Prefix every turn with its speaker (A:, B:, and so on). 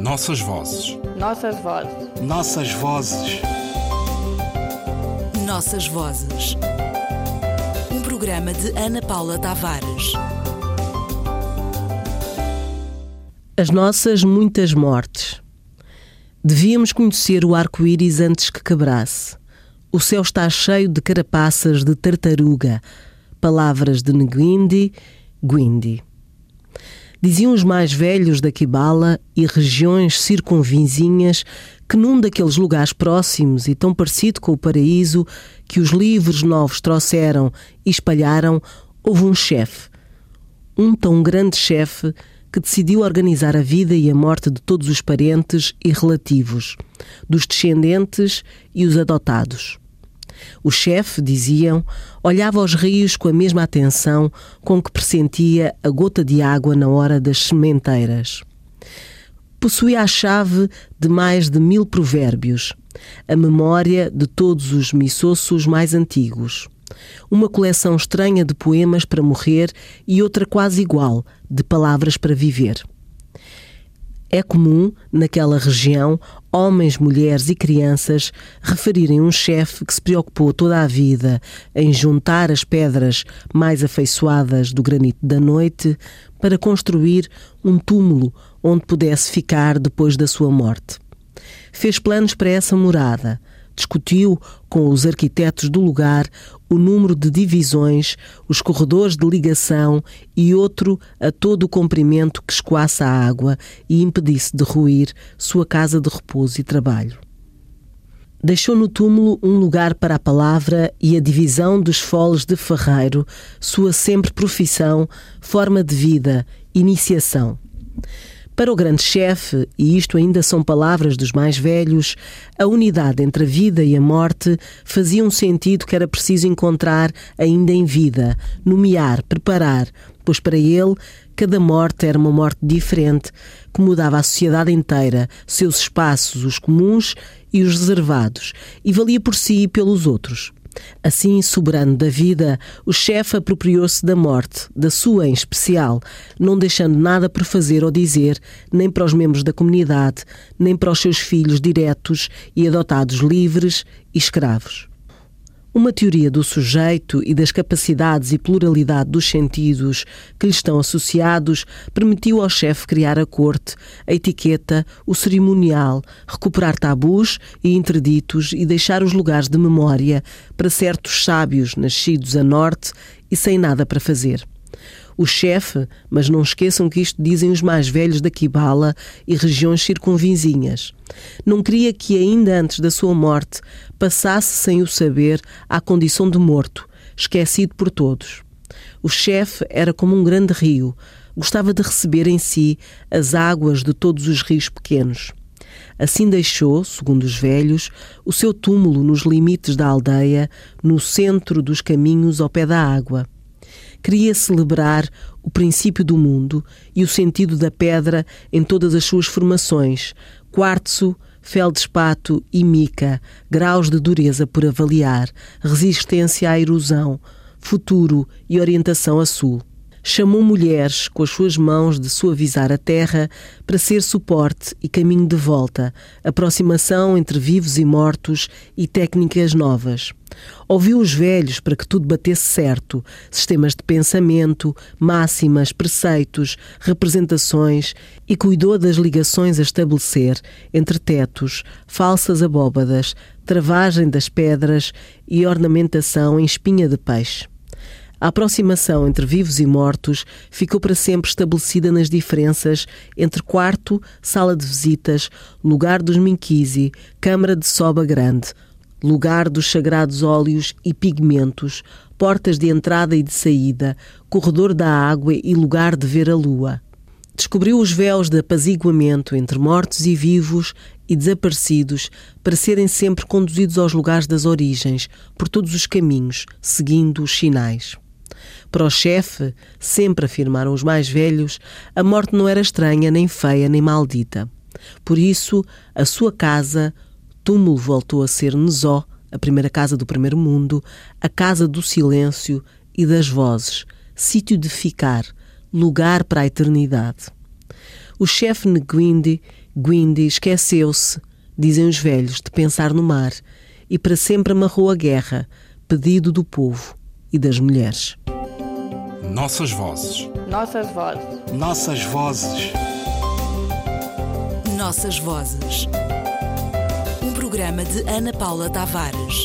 A: Nossas vozes.
B: Nossas vozes.
A: Nossas vozes.
C: Nossas vozes. Um programa de Ana Paula Tavares.
D: As nossas muitas mortes. Devíamos conhecer o arco-íris antes que quebrasse. O céu está cheio de carapaças de tartaruga. Palavras de Nguindi, Guindi. Diziam os mais velhos da Kibala e regiões circunvizinhas que num daqueles lugares próximos e tão parecido com o paraíso que os livros novos trouxeram e espalharam, houve um chefe. Um tão grande chefe que decidiu organizar a vida e a morte de todos os parentes e relativos, dos descendentes e os adotados. O chefe, diziam, olhava aos rios com a mesma atenção com que pressentia a gota de água na hora das sementeiras. Possuía a chave de mais de mil provérbios, a memória de todos os missossos mais antigos, uma coleção estranha de poemas para morrer e outra quase igual, de palavras para viver. É comum, naquela região, homens, mulheres e crianças referirem um chefe que se preocupou toda a vida em juntar as pedras mais afeiçoadas do granito da noite para construir um túmulo onde pudesse ficar depois da sua morte. Fez planos para essa morada, discutiu com os arquitetos do lugar o número de divisões, os corredores de ligação e outro a todo o comprimento que escoasse a água e impedisse de ruir sua casa de repouso e trabalho. Deixou no túmulo um lugar para a palavra e a divisão dos foles de ferreiro, sua sempre profissão, forma de vida, iniciação. Para o grande chefe, e isto ainda são palavras dos mais velhos, a unidade entre a vida e a morte fazia um sentido que era preciso encontrar ainda em vida, nomear, preparar, pois para ele cada morte era uma morte diferente, que mudava a sociedade inteira, seus espaços, os comuns e os reservados, e valia por si e pelos outros. Assim, soberano da vida, o chefe apropriou-se da morte, da sua em especial, não deixando nada por fazer ou dizer, nem para os membros da comunidade, nem para os seus filhos diretos e adotados livres e escravos. Uma teoria do sujeito e das capacidades e pluralidade dos sentidos que lhe estão associados permitiu ao chefe criar a corte, a etiqueta, o cerimonial, recuperar tabus e interditos e deixar os lugares de memória para certos sábios nascidos a norte e sem nada para fazer o chefe, mas não esqueçam que isto dizem os mais velhos da Kibala e regiões circunvizinhas. Não queria que, ainda antes da sua morte, passasse sem o saber à condição de morto, esquecido por todos. O chefe era como um grande rio, gostava de receber em si as águas de todos os rios pequenos. Assim deixou, segundo os velhos, o seu túmulo nos limites da aldeia, no centro dos caminhos ao pé da água queria celebrar o princípio do mundo e o sentido da pedra em todas as suas formações: quartzo, feldespato e mica, graus de dureza por avaliar, resistência à erosão, futuro e orientação a sul chamou mulheres com as suas mãos de suavizar a terra para ser suporte e caminho de volta, aproximação entre vivos e mortos e técnicas novas. Ouviu os velhos para que tudo batesse certo, sistemas de pensamento, máximas, preceitos, representações e cuidou das ligações a estabelecer entre tetos, falsas abóbadas, travagem das pedras e ornamentação em espinha de peixe. A aproximação entre vivos e mortos ficou para sempre estabelecida nas diferenças entre quarto, sala de visitas, lugar dos minquisi, câmara de soba grande, lugar dos sagrados óleos e pigmentos, portas de entrada e de saída, corredor da água e lugar de ver a lua. Descobriu os véus de apaziguamento entre mortos e vivos e desaparecidos para serem sempre conduzidos aos lugares das origens, por todos os caminhos, seguindo os sinais. Para o chefe, sempre afirmaram os mais velhos, a morte não era estranha, nem feia, nem maldita. Por isso, a sua casa, túmulo voltou a ser Nezó, a primeira casa do primeiro mundo, a casa do silêncio e das vozes, sítio de ficar, lugar para a eternidade. O chefe Nguindi Guindy esqueceu-se, dizem os velhos, de pensar no mar e para sempre amarrou a guerra, pedido do povo e das mulheres.
A: Nossas vozes.
B: Nossas vozes.
A: Nossas vozes.
C: Nossas vozes. Um programa de Ana Paula Tavares.